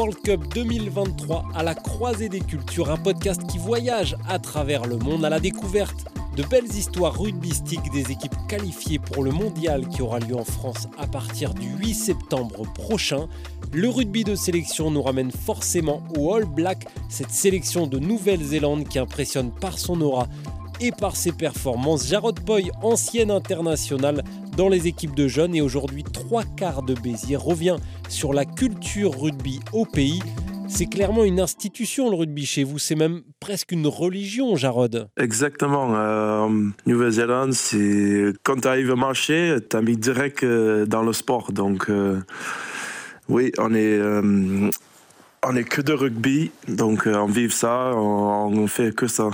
World Cup 2023 à la croisée des cultures, un podcast qui voyage à travers le monde à la découverte de belles histoires rugbystiques des équipes qualifiées pour le mondial qui aura lieu en France à partir du 8 septembre prochain. Le rugby de sélection nous ramène forcément au All Black, cette sélection de Nouvelle-Zélande qui impressionne par son aura et par ses performances. Jarrod Boy, ancienne internationale dans les équipes de jeunes et aujourd'hui trois quarts de Béziers, revient sur la culture rugby au pays. C'est clairement une institution le rugby chez vous, c'est même presque une religion, Jarod. Exactement. Euh, Nouvelle-Zélande, c'est quand tu arrives à marcher, tu as mis direct euh, dans le sport. Donc, euh, oui, on est, on est que de rugby, donc on vive ça, on, on fait que ça.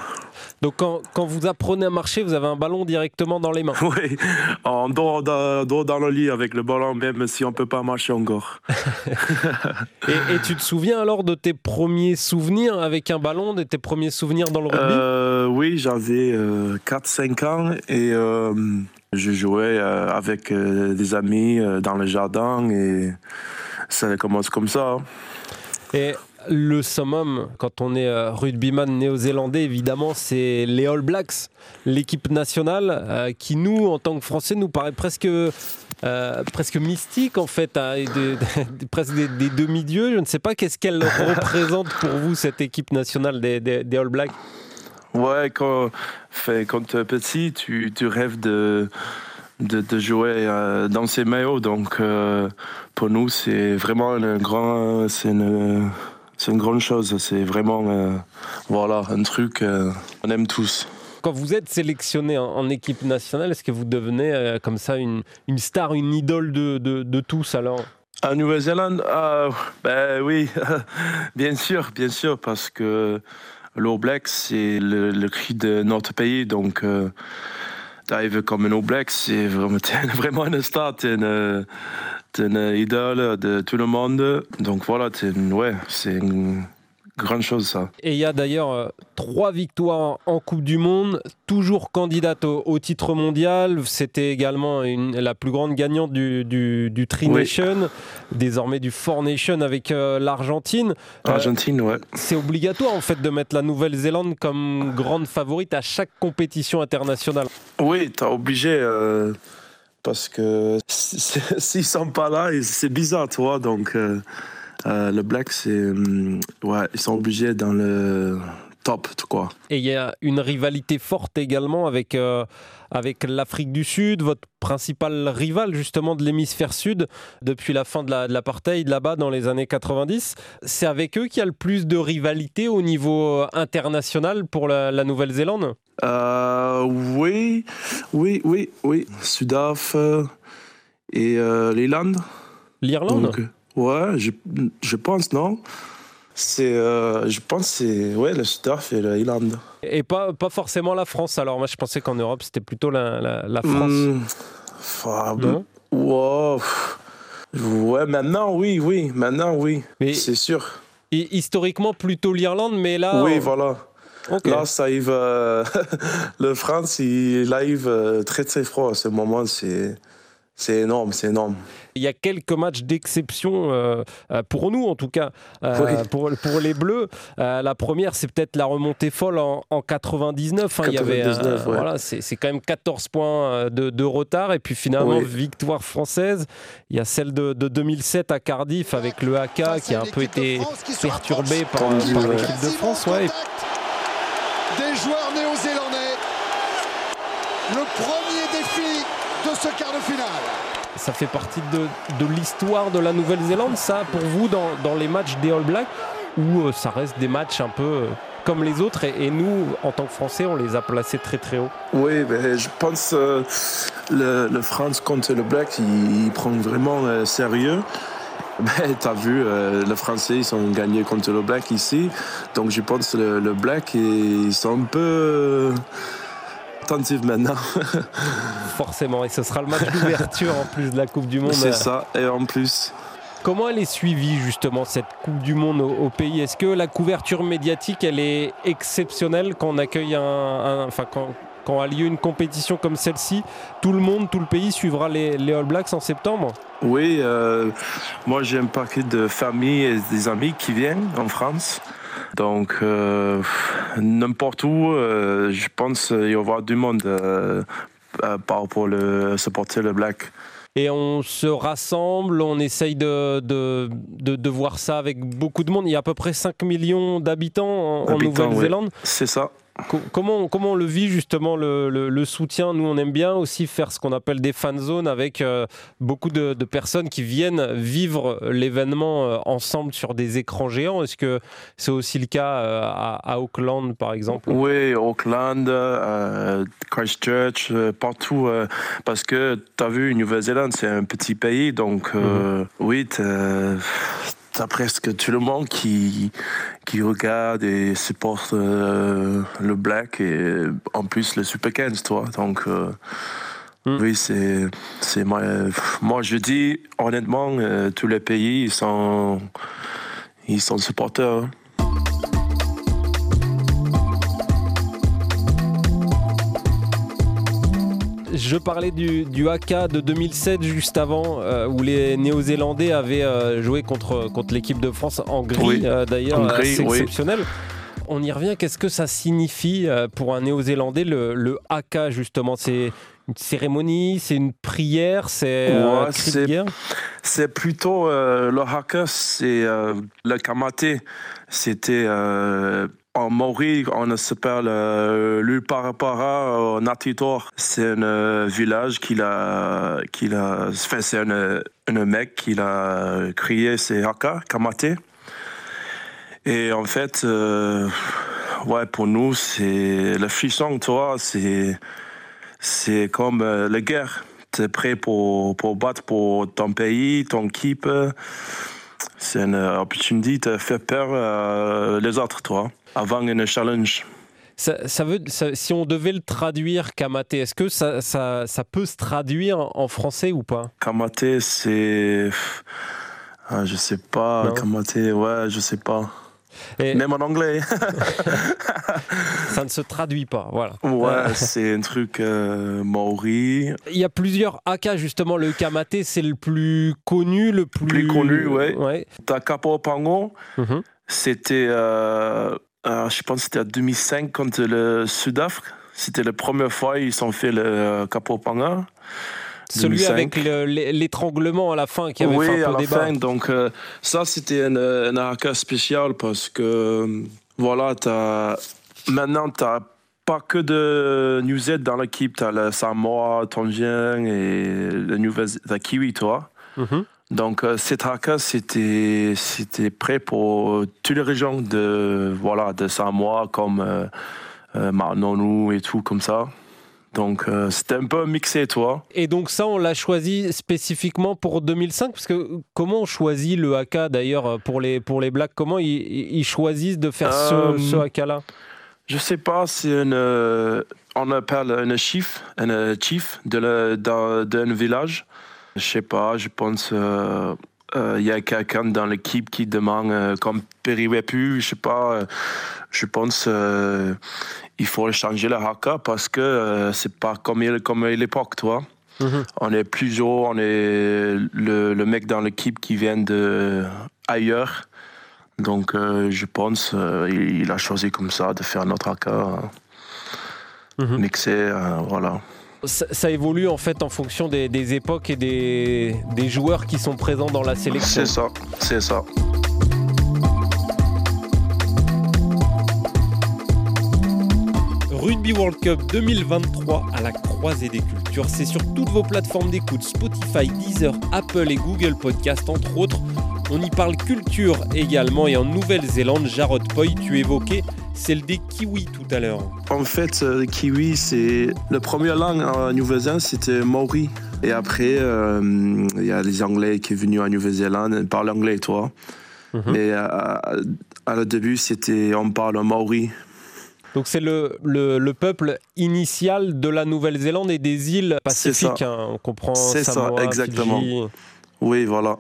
Donc quand, quand, vous apprenez à marcher, vous avez un ballon directement dans les mains. Oui, on dort dans, dort dans le lit avec le ballon, même si on ne peut pas marcher encore. et, et, tu te souviens alors de tes premiers souvenirs avec un ballon, de tes premiers souvenirs dans le rugby? Euh, Oui, j'avais euh, 4-5 ans et euh, je jouais euh, avec euh, des amis dans le jardin et ça commence comme ça. Et le summum, quand on est rugbyman néo-zélandais, évidemment, c'est les All Blacks, l'équipe nationale, euh, qui nous, en tant que Français, nous paraît presque, euh, presque mystique, en fait, hein, presque des, demi-dieux. Je ne sais pas qu'est-ce qu'elle représente pour vous, cette équipe nationale des, All Blacks? Ouais, quand, tu es petit, tu rêves de. De, de, jouer euh, dans ces maillots. Donc, euh, pour nous, c'est vraiment un grand, c'est une, c'est une grande chose. C'est vraiment, euh, voilà, un truc euh, on aime tous. Quand vous êtes sélectionné en, en équipe nationale, est-ce que vous devenez euh, comme ça une, une, star, une idole de, de, de tous alors? À Nouvelle-Zélande, ah, ben oui, bien sûr, bien sûr, parce que l'All Black, c'est le, le, cri de notre pays, donc comme un All Black, c'est vraiment, une star, t'es une, idole de tout le monde. Donc voilà, c'est une grande chose ça. Et il y a d'ailleurs euh, trois victoires en Coupe du Monde, toujours candidate au, au titre mondial. C'était également une, la plus grande gagnante du, du, du Tri Nation, oui. désormais du Four Nation avec euh, l'Argentine. Argentine, euh, ouais. C'est obligatoire en fait de mettre la Nouvelle-Zélande comme grande favorite à chaque compétition internationale. Oui, t'es obligé. Parce que s'ils sont pas là, c'est bizarre, tu vois. Donc, euh, euh, le Black, c'est. Ouais, ils sont obligés dans le top, quoi. Et il y a une rivalité forte également avec, euh, avec l'Afrique du Sud, votre principal rival justement de l'hémisphère sud depuis la fin de l'apartheid la, là-bas dans les années 90. C'est avec eux qu'il y a le plus de rivalité au niveau international pour la, la Nouvelle-Zélande? Euh, oui, oui, oui, oui. Sudaf euh, et euh, l'Irlande. L'Irlande? Ouais, je, je, pense, non c'est, euh, je pense c'est ouais, le Sudaf et l'Irlande. Et pas, pas forcément la France, alors moi je pensais qu'en Europe c'était plutôt la, la, la France. Mmh, ah, non wow. Ouais, maintenant oui, oui, maintenant oui, c'est sûr. Et historiquement plutôt l'Irlande, mais là. Oui, on... voilà. Okay. Là, ça arrive. Euh, le France, il arrive euh, très très froid à ce moment. C'est. C'est énorme, c'est énorme. Il y a quelques matchs d'exception, euh, pour nous en tout cas, euh, oui. pour, pour les Bleus. Euh, la première, c'est peut-être la remontée folle en, en 99. Hein. 99 il y avait, ouais. voilà, c'est quand même 14 points de, de, retard. Et puis finalement, oui. victoire française. Il y a celle de, de, 2007 à Cardiff avec le AK qui a un peu été perturbé par, par l'équipe de France. Ouais. Des joueurs néo-zélandais. Le premier ce quart de finale. Ça fait partie de, de l'histoire de la Nouvelle-Zélande, ça, pour vous, dans, dans, les matchs des All Blacks, ou euh, ça reste des matchs un peu euh, comme les autres, et, et, nous, en tant que Français, on les a placés très très haut Oui, ben, je pense euh, le, le, France contre le Black, il, il prend vraiment euh, sérieux. Ben, tu as vu, euh, les Français, ils ont gagné contre le Black ici. Donc, je pense que le, le Black, ils sont un peu maintenant. Forcément, et ce sera le match d'ouverture en plus de la Coupe du Monde. C'est ça, et en plus. Comment elle est suivie justement cette Coupe du Monde au, au pays? Est-ce que la couverture médiatique elle est exceptionnelle quand on accueille un, un enfin quand quand a lieu une compétition comme celle-ci, tout le monde, tout le pays suivra les, All Blacks en septembre Oui, euh, moi j'ai un paquet de familles et des amis qui viennent en France. Donc, euh, n'importe où, euh, je pense qu'il y aura du monde pour le, supporter le Black et on se rassemble, on essaye de, de, de, voir ça avec beaucoup de monde. Il y a à peu près 5 millions d'habitants en, Nouvelle-Zélande. C'est ça. Comment, comment on le vit justement le, le, soutien? Nous, on aime bien aussi faire ce qu'on appelle des fan zones avec euh, beaucoup de, de, personnes qui viennent vivre l'événement euh, ensemble sur des écrans géants. Est-ce que c'est aussi le cas euh, à, Auckland, par exemple? Oui, Auckland, Christchurch, partout. parce que tu as vu, Nouvelle-Zélande, c'est un petit pays, donc mhm. oui, t'as presque tout le monde qui, qui regarde et supporte euh, le Black et en plus le Super 15, toi. Donc, euh, hmm. oui, c'est, c'est moi, moi, je dis honnêtement, euh, tous les pays, ils sont, ils sont supporters. Hein. Je parlais du, du haka de 2007 juste avant, euh, où les Néo-Zélandais avaient euh, joué contre, contre l'équipe de France en gris, euh, d'ailleurs, c'est exceptionnel. On y revient, qu'est-ce que ça signifie pour un Néo-Zélandais le, le haka justement? C'est une cérémonie, c'est une prière, c'est C'est plutôt le haka, c'est le kamaté. C'était en Maori, on s'appelle euh, Luparapara Natitor. C'est un euh, village qu'il a, fait, c'est un, un, mec qui a créé ses haka, kamate. Et en fait, euh, ouais, pour nous, c'est le frisson, toi, c'est, c'est comme la guerre. es prêt pour, pour battre pour ton pays, ton équipe. C'est une opportunité de faire peur les autres, toi avant un challenge. Ça, veut, si on devait le traduire, Kamate, est-ce que ça, ça, ça, peut se traduire en français ou pas? Kamate, c'est. Ah, je sais pas. Kamate, ouais, je sais pas. Même en anglais. ça ne se traduit pas, voilà. Ouais, euh, c'est un truc euh, maori. Il y a plusieurs haka, justement. Le kamate, c'est le plus connu, le plus. Plus connu, ouais. ouais. T'as Kapo Pango, mhm. c'était. Euh, euh, je pense que c'était en 2005 contre le Sud-Afrique. C'était la première fois ils ont fait le euh, Capopanga. Celui avec l'étranglement à la fin qui avait fait un peu à la Fin, donc euh, ça c'était un, un spécial parce que voilà, as, maintenant tu n'as pas que de New Z dans l'équipe, tu as le Samoa, Tongjin et le New Kiwi, toi. Mm donc euh, cette haka, c'était c'était prêt pour toutes les régions de voilà de Samoa comme euh, euh et tout comme ça. Donc euh, c'était un peu mixé, toi. Et donc ça, on l'a choisi spécifiquement pour 2005 parce que comment on choisit le haka d'ailleurs pour les pour les blacks? Comment ils, choisissent de faire ce, ce haka-là Je sais pas. C'est une on appelle un chief, un chief de d'un village je sais pas, je pense il euh, euh, y a quelqu'un dans l'équipe qui demande euh, comme Periwepu, je sais pas, je pense il faut changer le haka parce que c'est pas comme, comme à l'époque, toi. Mhm. On est plus haut, on est le, le mec dans l'équipe qui vient de ailleurs. Donc je pense il, a choisi comme ça de faire notre haka mhm. mixé, voilà ça, évolue en fait en fonction des, époques et des, des, joueurs qui sont présents dans la sélection. C'est ça, c'est ça. Rugby World Cup 2023 à la croisée des cultures. C'est sur toutes vos plateformes d'écoute Spotify, Deezer, Apple et Google Podcast entre autres. On y parle culture également et en Nouvelle-Zélande, Jarod Poy, tu évoquais celle des kiwis tout à l'heure. En fait, le euh, kiwi, c'est la première langue en Nouvelle-Zélande, c'était maori. Et après, euh, il y a les Anglais qui sont venus en Nouvelle-Zélande, ils parlent anglais, toi. Mhm. Mais euh, à, le début, c'était on parle maori. Donc c'est le, le, peuple initial de la Nouvelle-Zélande et des îles pacifiques. Hein. on comprend C'est ça, exactement. Oui, voilà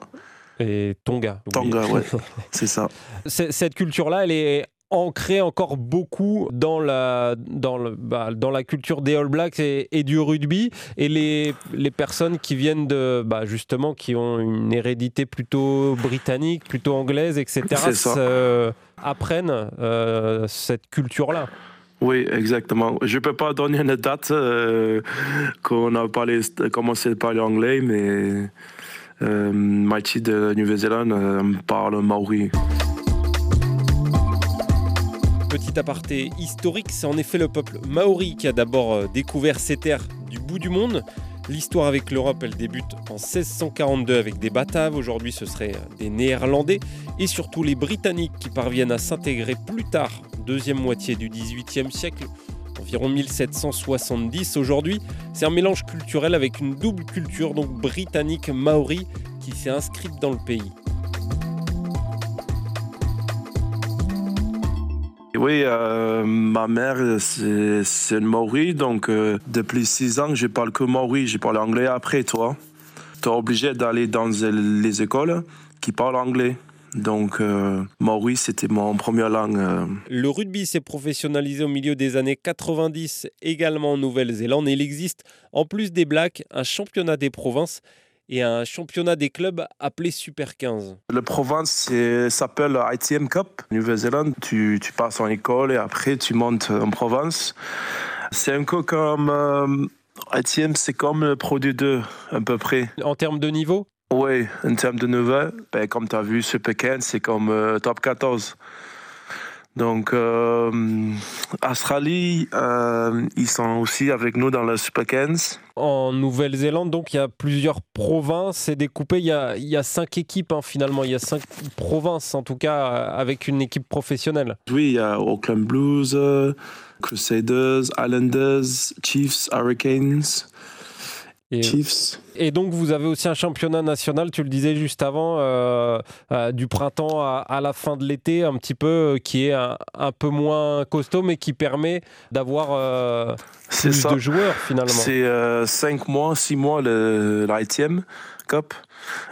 et Tonga. Tonga, ouais, c'est ça. Cette culture-là, elle est ancré encore beaucoup dans la, dans le, bah, dans la culture des All Blacks et, du rugby. Et les, les personnes qui viennent de, bah, justement, qui ont une hérédité plutôt britannique, plutôt anglaise, etc., apprennent euh, cette culture-là. Oui, exactement. Je ne peux pas donner une date euh, qu'on a parlé, commencé à parler anglais, mais euh, Mighty de Nouvelle-Zélande euh, parle maori. Petit aparté historique, c'est en effet le peuple maori qui a d'abord euh, découvert ces terres du bout du monde. L'histoire avec l'Europe, elle débute en 1642 avec des Bataves, aujourd'hui ce seraient des Néerlandais, et surtout les Britanniques qui parviennent à s'intégrer plus tard, deuxième moitié du XVIIIe siècle, environ 1770 aujourd'hui. C'est un mélange culturel avec une double culture, donc britannique-maori, qui s'est inscrite dans le pays. Oui, euh, ma mère, c'est une Maori, donc euh, depuis six ans, je parle que Maori. Je parle anglais après, toi. Tu es obligé d'aller dans les écoles qui parlent anglais. Donc, euh, Maori, c'était mon première langue. Le rugby s'est professionnalisé au milieu des années 90, également en Nouvelle-Zélande. Il existe, en plus des Blacks, un championnat des provinces et un championnat des clubs appelé Super 15. Le province s'appelle ITM Cup. Nouvelle-Zélande, tu, tu, passes en école et après tu montes en province. C'est un peu comme. Euh, ITM, c'est comme le Pro D2, à peu près. En termes de niveau? Oui, en termes de niveau, ben, comme tu as vu, Super 15, c'est comme euh, top 14. Donc, euh, Australie, euh, ils sont aussi avec nous dans le Super 15. En Nouvelle-Zélande, donc, il y a plusieurs provinces. C'est découpé. Il y a, il y a cinq équipes, hein, finalement. Il y a cinq provinces, en tout cas, avec une équipe professionnelle. Oui, il y a Auckland Blues, Crusaders, Islanders, Chiefs, Hurricanes. Et, Chiefs. Et donc vous avez aussi un championnat national, tu le disais juste avant, euh, euh, du printemps à, la fin de l'été, un petit peu, euh, qui est un, peu moins costaud, mais qui permet d'avoir plus de joueurs finalement. C'est 5 mois, 6 mois le, l'ITM Cup.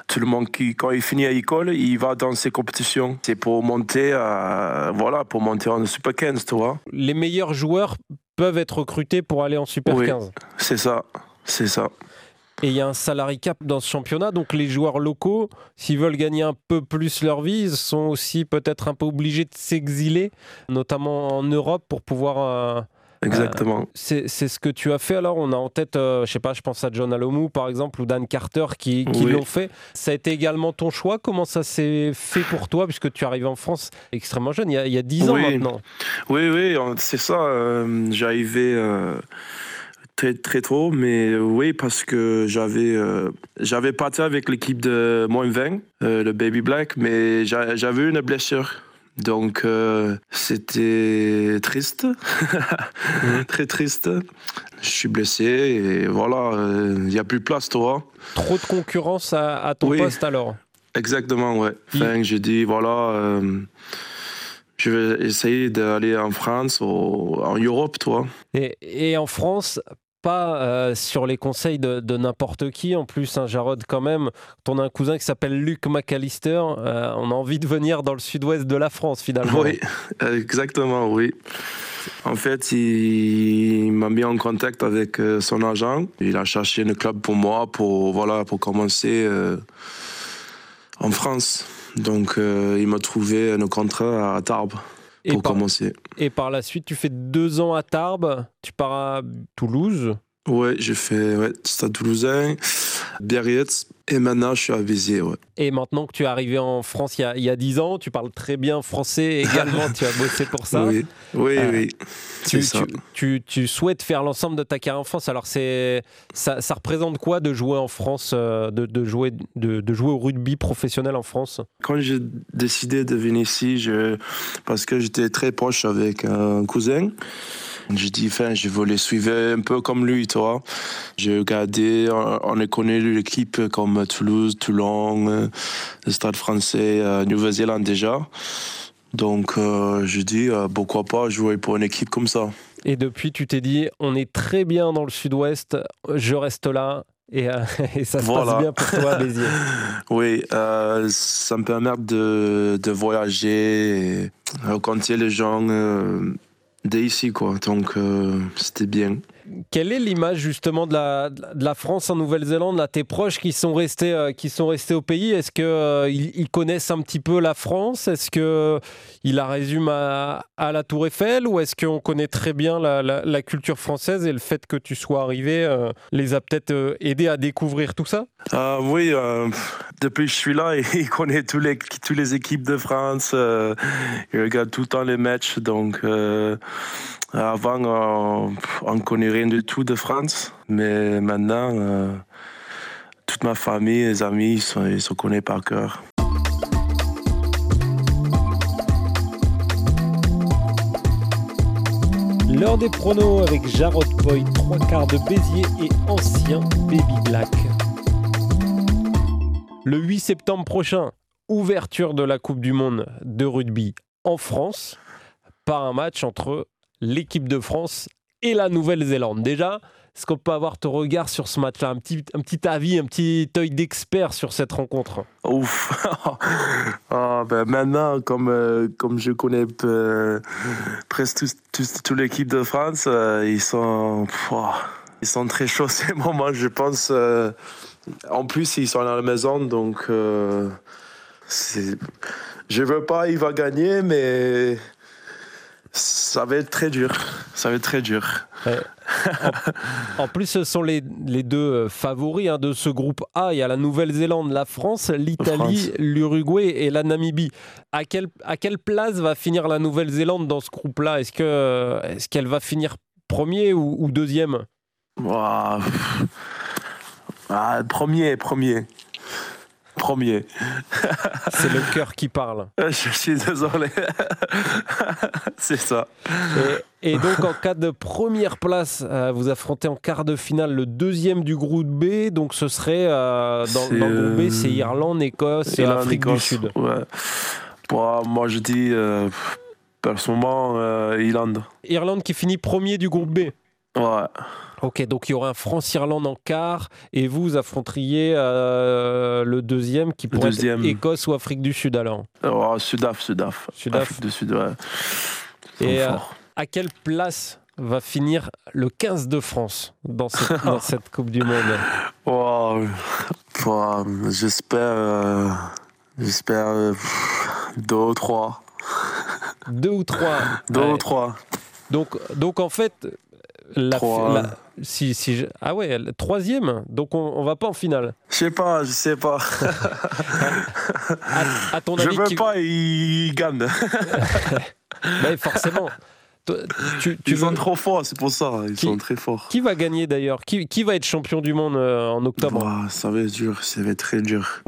Tout le monde qui, quand il finit à l'école, il va dans ces compétitions. C'est pour monter, à, voilà, pour monter en Super 15, tu vois. Les meilleurs joueurs peuvent être recrutés pour aller en Super oui, 15. C'est ça. C'est ça. Et il y a un salary cap dans ce championnat, donc les joueurs locaux, s'ils veulent gagner un peu plus leur vie, sont aussi peut-être un peu obligés de s'exiler, notamment en Europe, pour pouvoir euh, Exactement. Euh, c'est ce que tu as fait alors On a en tête, euh, je sais pas, je pense à John Alomou par exemple ou Dan Carter qui, qui l'ont fait. Ça a été également ton choix Comment ça s'est fait pour toi puisque tu arrives en France extrêmement jeune, il y a, il y a 10 ans maintenant? Oui, oui, c'est ça. J'arrivais très très tôt, mais euh, oui parce que j'avais euh, j'avais parti avec l'équipe de moins 20, euh, le Baby Black, mais j'avais une blessure. Donc c'était triste, mhm. très triste. Je suis blessé et voilà, il n'y a plus de place toi. Trop de concurrence à, ton poste alors. Exactement, ouais. Enfin, j'ai dit voilà je vais essayer d'aller en France ou en Europe, toi. Et, et en France, euh, sur les conseils de, n'importe qui. En plus, un Jarod, quand même, on a un cousin qui s'appelle Luc McAllister, euh, on a envie de venir dans le sud-ouest de la France, finalement. Oui, exactement, oui. En fait, il, m'a mis en contact avec euh, son agent. Il a cherché un club pour moi pour, voilà, pour commencer en France. Donc, il m'a trouvé un contrat à Tarbes pour commencer. Et par la suite, tu fais deux ans à Tarbes, tu pars à Toulouse? Ouais, j'ai fait ouais, Stade Toulousain, Biarritz, et maintenant je suis à. Ouais. Et maintenant que tu es arrivé en France il y a, il y a 10 ans, tu parles très bien français également, tu as bossé pour ça. Oui, oui, euh, oui. Tu, tu, tu, souhaites faire l'ensemble de ta carrière en France. Alors, c'est, ça, ça, représente quoi de jouer en France, euh, de, de, jouer, de, de, jouer au rugby professionnel en France? Quand j'ai décidé de venir ici, je, parce que j'étais très proche avec un cousin, j'ai dit, enfin, je voulais suivre un peu comme lui, toi. J'ai regardé, on a connu l'équipe comme Toulouse, Toulon, le Stade français, euh, Nouvelle-Zélande déjà. Donc, euh, je dis, euh, pourquoi pas jouer pour une équipe comme ça. Et depuis, tu t'es dit, on est très bien dans le sud-ouest, je reste là, Et, ça se passe bien pour toi, Béziers. oui, ça me permet de, de voyager et rencontrer les gens d'ici, quoi. Donc, c'était bien. Quelle est l'image justement de la, France en Nouvelle-Zélande là, Tes proches qui sont restés, euh, qui sont restés au pays, est-ce qu'ils euh, connaissent un petit peu la France? Est-ce qu'ils euh, la résument à, la Tour Eiffel? Ou est-ce qu'on connaît très bien la, culture française et le fait que tu sois arrivé les a peut-être aidés à découvrir tout ça? Oui, depuis que je suis là, ils connaissent tous les, toutes les équipes de France. ils regardent tout le temps les matchs. Donc, avant, on connaît rien du tout de France, mais maintenant, euh, toute ma famille, les amis, ils, se connaissent par cœur. L'heure des pronos avec Jarod Poy, trois quarts de Béziers et ancien Baby Black. Le 8 septembre prochain, ouverture de la Coupe du Monde de rugby en France par un match entre l'équipe de France et la Nouvelle-Zélande. Déjà, est-ce qu'on peut avoir ton regard sur ce match-là? Un petit, un petit avis, un petit œil d'expert sur cette rencontre? Ouf ah, ben Maintenant, comme, euh, comme je connais euh, presque toute l'équipe de France, euh, ils, sont, ils sont très chauds ces moments, je pense. en plus, ils sont à la maison, donc je veux pas, il va gagner, mais ça va être très dur. Ça va être très dur. En, plus, ce sont les, les deux euh, favoris hein, de ce groupe A. Il y a la Nouvelle-Zélande, la France, l'Italie, l'Uruguay et la Namibie. À quelle, à quelle place va finir la Nouvelle-Zélande dans ce groupe-là? Est-ce qu'elle est qu'elle va finir premier ou, deuxième? Ah, Premier, premier premier. C'est le cœur qui parle. Je suis désolé. C'est ça. Et, donc, en cas de première place, euh, vous affrontez en quart de finale le deuxième du groupe B. Donc, ce serait euh, dans, le groupe B, c'est euh, Irlande, Écosse et l'Afrique du Sud. moi, je dis personnellement Irlande. Irlande qui finit premier du groupe B. Ouais. Ok, donc il y aurait un France-Irlande en quart et vous affronteriez euh, le deuxième qui pourrait être Écosse ou Afrique du Sud alors oh, Sudaf, Sudaf. Sudaf. Afrique du Sud, ouais. Et euh, à quelle place va finir le 15 de France dans cette, Coupe du Monde? Oh, J'espère. Euh, j'espère deux ou trois. Deux ou trois. Deux ou trois. Donc, donc en fait, la, si, si ah ouais, troisième. Donc on, on, va pas en finale. Je sais pas, je sais pas. à, ton avis, je veux pas, il gagne. Mais forcément. Tu, tu ils sont trop forts, c'est pour ça. Ils sont très forts. Qui va gagner d'ailleurs? Qui, qui, va être champion du monde euh, en octobre? Ça va être dur, ça va être très dur.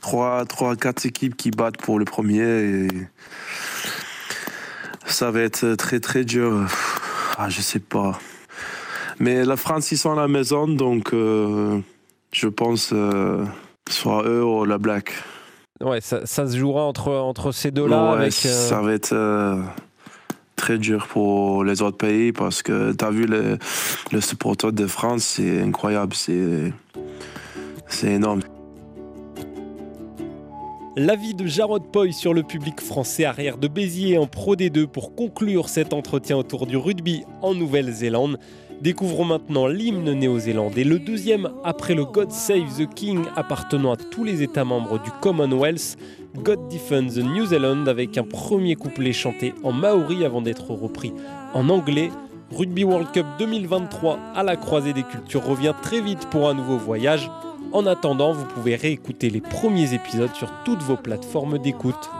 Trois, trois, quatre équipes qui battent pour le premier et ça va être très très dur. Ah, je sais pas. Mais la France, ils sont à la maison, donc euh, je pense euh, soit eux ou la Black. Ouais, ça, se jouera entre, entre ces deux-là. Ouais, euh, ça va être très dur pour les autres pays parce que tu as vu le, le supporter de France, c'est incroyable, c'est énorme. L'avis de Jarod Poy sur le public français arrière de Béziers en Pro D2 pour conclure cet entretien autour du rugby en Nouvelle-Zélande. Découvrons maintenant l'hymne néo-zélandais, le deuxième après le God Save the King appartenant à tous les États membres du Commonwealth, God Defend the New Zealand avec un premier couplet chanté en maori avant d'être repris en anglais. Rugby World Cup 2023 à la croisée des cultures revient très vite pour un nouveau voyage. En attendant, vous pouvez réécouter les premiers épisodes sur toutes vos plateformes d'écoute.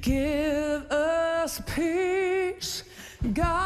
Give us peace. God.